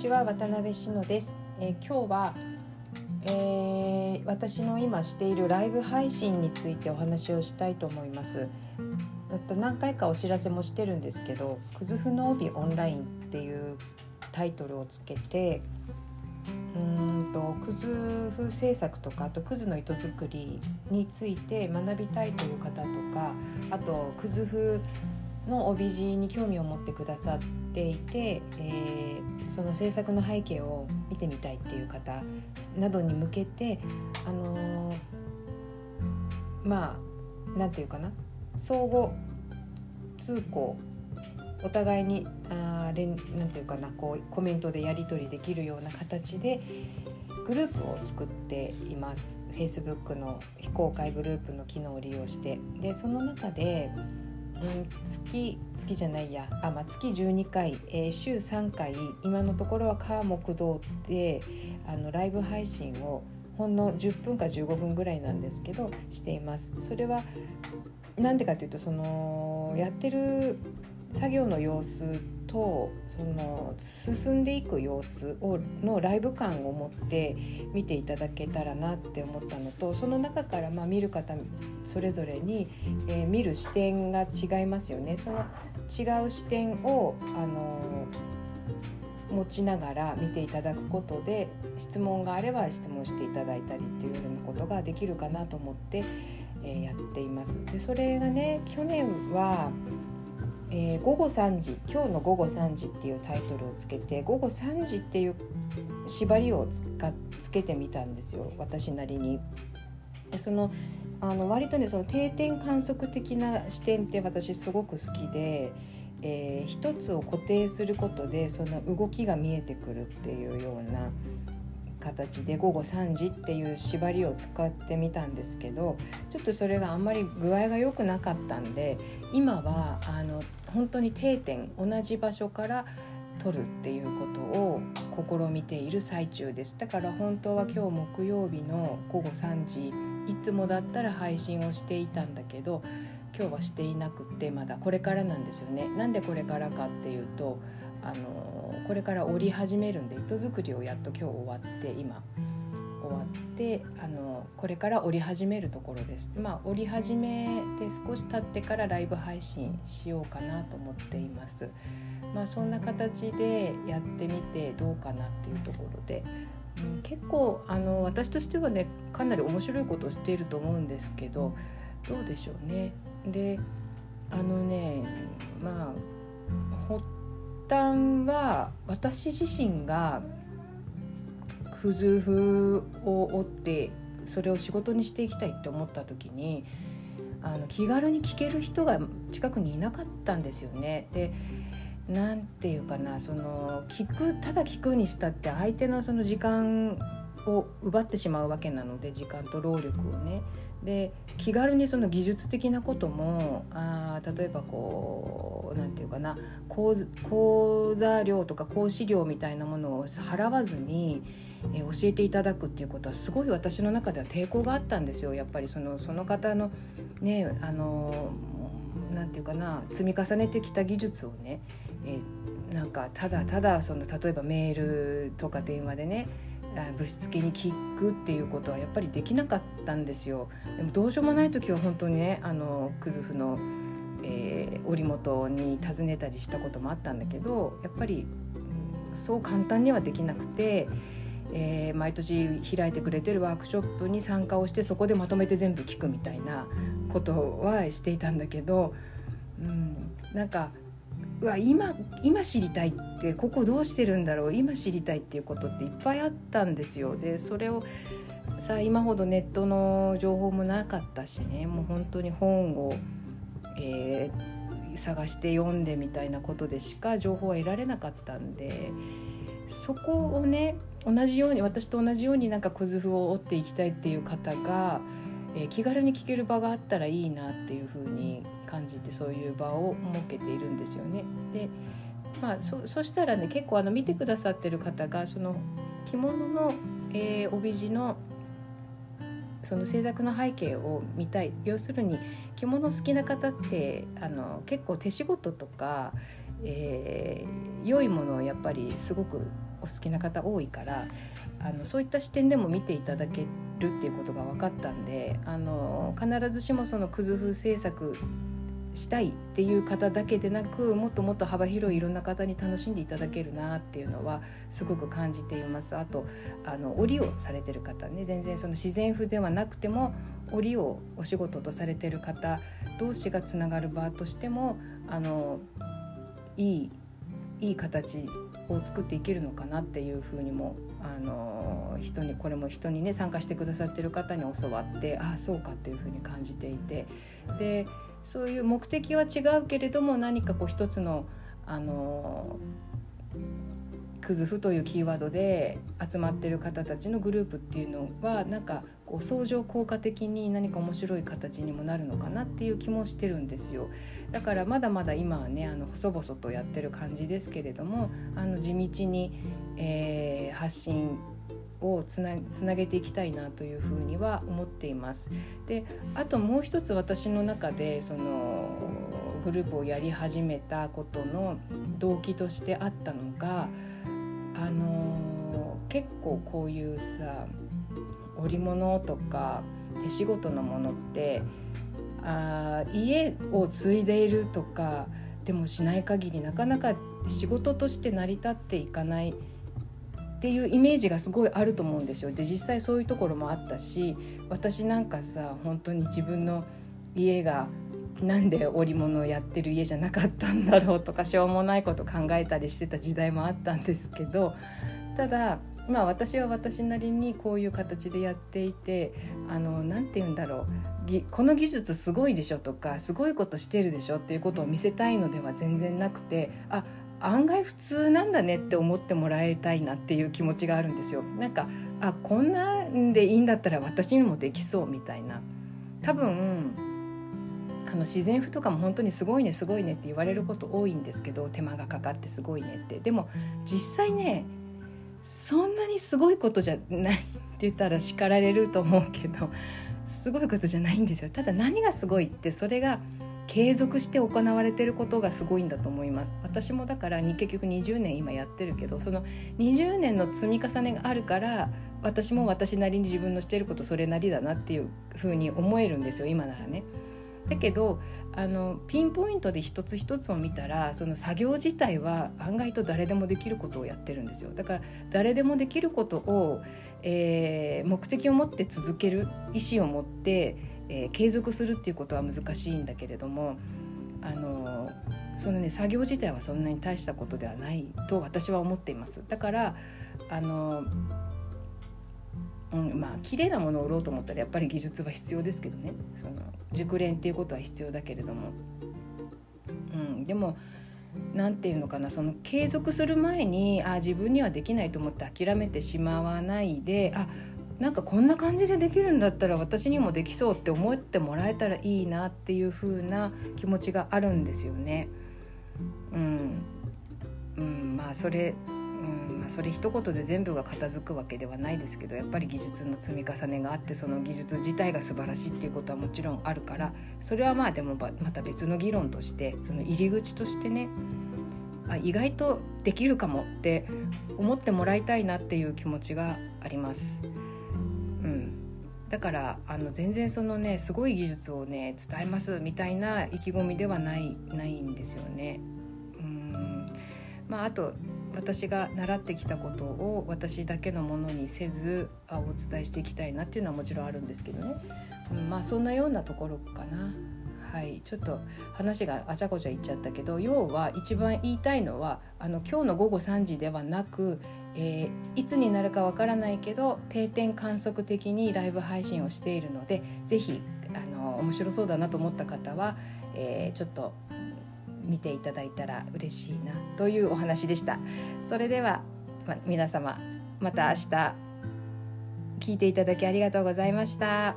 ちは渡辺志乃です、えー、今日は、えー、私の今しているライブ配信についてお話をしたいと思います。何回かお知らせもしてるんですけど「くずふの帯オンライン」っていうタイトルをつけてうんとくず風制作とかあとくずの糸作りについて学びたいという方とかあとくず風の帯地に興味を持ってくださっていて、えー、その制作の背景を見てみたいっていう方などに向けてあのー、まあなんていうかな相互通行お互いにあれなんていうかなこうコメントでやり取りできるような形でグループを作っています。Facebook の非公開グループの機能を利用して。でその中で、月月じゃないや。あ、まあ、月12回、えー、週3回。今のところは火木道であのライブ配信をほんの10分か15分ぐらいなんですけどしています。それはなんでかというとそのやってる作業の様子とその進んでいく様子をのライブ感を持って見ていただけたらなって思ったのとその中からま見る方それぞれに、えー、見る視点が違いますよね。その違う視点をあの持ちながら見ていただくことで質問があれば質問していただいたりっていうようなことができるかなと思って、えー、やっています。でそれがね去年はえー、午後3時今日の午後3時っていうタイトルをつけて午後3時っていう縛りをつかつけてみたんですよ私なりに。でそのあの割とねその定点観測的な視点って私すごく好きで、えー、一つを固定することでその動きが見えてくるっていうような形で午後3時っていう縛りを使ってみたんですけどちょっとそれがあんまり具合が良くなかったんで今はあの本当に定点同じ場所から撮るっていうことを試みている最中です。だから本当は今日木曜日の午後3時いつもだったら配信をしていたんだけど今日はしていなくってまだこれからなんですよね。なんでこれからかっていうとあのこれから織り始めるんで糸作りをやっと今日終わって今。終わってあのこれから織り始めるところです。まあ織り始めて少し経ってからライブ配信しようかなと思っています。まあそんな形でやってみてどうかなっていうところで、うん、結構あの私としてはねかなり面白いことをしていると思うんですけどどうでしょうね。であのねまあ発端は私自身がクズ風を追ってそれを仕事にしていきたいって思った時にあの気軽に聞ける人が近くにいなかったんですよね。でなんていうかなその聞くただ聞くにしたって相手のその時間を奪ってしまうわけなので時間と労力をね。で気軽にその技術的なこともあ例えばこう何て言うかな講座料とか講師料みたいなものを払わずにえ教えていただくっていうことはすごい私の中では抵抗があったんですよやっぱりそのその方のねあのなんていうかな積み重ねてきた技術をね、えなんかただただその例えばメールとか電話でね物質的に聞くっていうことはやっぱりできなかったんですよ。でもどうしようもない時は本当にねあのクズフの、えー、織本に尋ねたりしたこともあったんだけどやっぱりそう簡単にはできなくて。えー、毎年開いてくれてるワークショップに参加をしてそこでまとめて全部聞くみたいなことはしていたんだけど、うん、なんかうわ今今知りたいってここどうしてるんだろう今知りたいっていうことっていっぱいあったんですよ。でそれをさ今ほどネットの情報もなかったしねもう本当に本を、えー、探して読んでみたいなことでしか情報は得られなかったんでそこをね同じように私と同じようになんか小図を折っていきたいっていう方が、えー、気軽に聞ける場があったらいいなっていうふうに感じてそういう場を設けているんですよね。でまあそそしたらね結構あの見てくださってる方がその着物の、えー、帯地のその制作の背景を見たい要するに着物好きな方ってあの結構手仕事とか、えー、良いものをやっぱりすごくお好きな方多いからあのそういった視点でも見ていただけるっていうことが分かったんであの必ずしもそのクズ風制作したいっていう方だけでなくもっともっと幅広いいろんな方に楽しんでいただけるなっていうのはすごく感じています。あとあの織をされてる方ね。全然その自然風ではなくても織をお仕事とされてる方同士がつながる場としてもあのいいいい形を作っていけるのかなっていうふうにもあの人にこれも人にね参加してくださってる方に教わってああそうかっていうふうに感じていて。でそういう目的は違うけれども何かこう一つのあのクズフというキーワードで集まってる方たちのグループっていうのはなんかこう相乗効果的に何か面白い形にもなるのかなっていう気もしてるんですよだからまだまだ今はねあの細々とやってる感じですけれどもあの地道に、えー、発信をつなつなげていきたいなというふうには思っています。であともう一つ私の中でそのグループをやり始めたことの動機としてあったのがあの結構こういうさ織物とか手仕事のものってあ家を継いでいるとかでもしない限りなかなか仕事として成り立っていかないっていうイメージがすごいあると思うんですよ。で実際そういうところもあったし私なんかさ本当に自分の家がなんで織物をやってる家じゃなかったんだろうとかしょうもないこと考えたりしてた時代もあったんですけどただまあ私は私なりにこういう形でやっていてあのなて言うんだろう。この技術すごいでしょとかすごいことしてるでしょっていうことを見せたいのでは全然なくてあ案外普通なんだねって思ってもらいたいなっていう気持ちがあるんですよ。なんかあこんなんでいいんだったら私にもできそうみたいな。多分あの自然譜とかも本当にすごいねすごいねって言われること多いんですけど手間がかかってすごいねって。でも実際ねそんなにすごいことじゃないって言ったら叱られると思うけどすごいことじゃないんですよただ何がすごいってそれが継続して行われてることがすごいんだと思います私もだから結局20年今やってるけどその20年の積み重ねがあるから私も私なりに自分のしてることそれなりだなっていうふうに思えるんですよ今ならね。だけどあのピンポイントで一つ一つを見たらその作業自体は案外と誰でもできることをやってるんですよ。だから誰でもできることを、えー、目的を持って続ける意思を持ってえー、継続するっていうことは難しいんだけれどもあのそのね作業自体はそんなに大したことではないと私は思っています。だからあの、うん、まあ綺麗なものを売ろうと思ったらやっぱり技術は必要ですけどね。その熟練っていうことは必要だけれども、うん、でも何て言うのかなその継続する前にあ自分にはできないと思って諦めてしまわないであなんかこんな感じでできるんだったら私にもできそうって思ってもらえたらいいなっていう風な気持ちがあるんですよね。うん、うん、まあそれ、それ一言で全部が片付くわけではないですけどやっぱり技術の積み重ねがあってその技術自体が素晴らしいっていうことはもちろんあるからそれはまあでもまた別の議論としてその入り口としてねあ意外とできるかもって思ってもらいたいなっていう気持ちがあります。うんだからあの全然そのねすごい技術をね伝えますみたいな意気込みではないないんですよね。うんまあ、あと私が習ってきたことを私だけのものにせずあお伝えしていきたいなっていうのはもちろんあるんですけどね、うん、まあそんなようなところかな。はい、ちょっと話があちゃこちゃ言っちゃったけど要は一番言いたいのはあの今日の午後3時ではなくえー、いつになるかわからないけど定点観測的にライブ配信をしているので是非面白そうだなと思った方は、えー、ちょっと見ていただいたら嬉しいなというお話でした。それでは、ま、皆様また明日聞いていただきありがとうございました。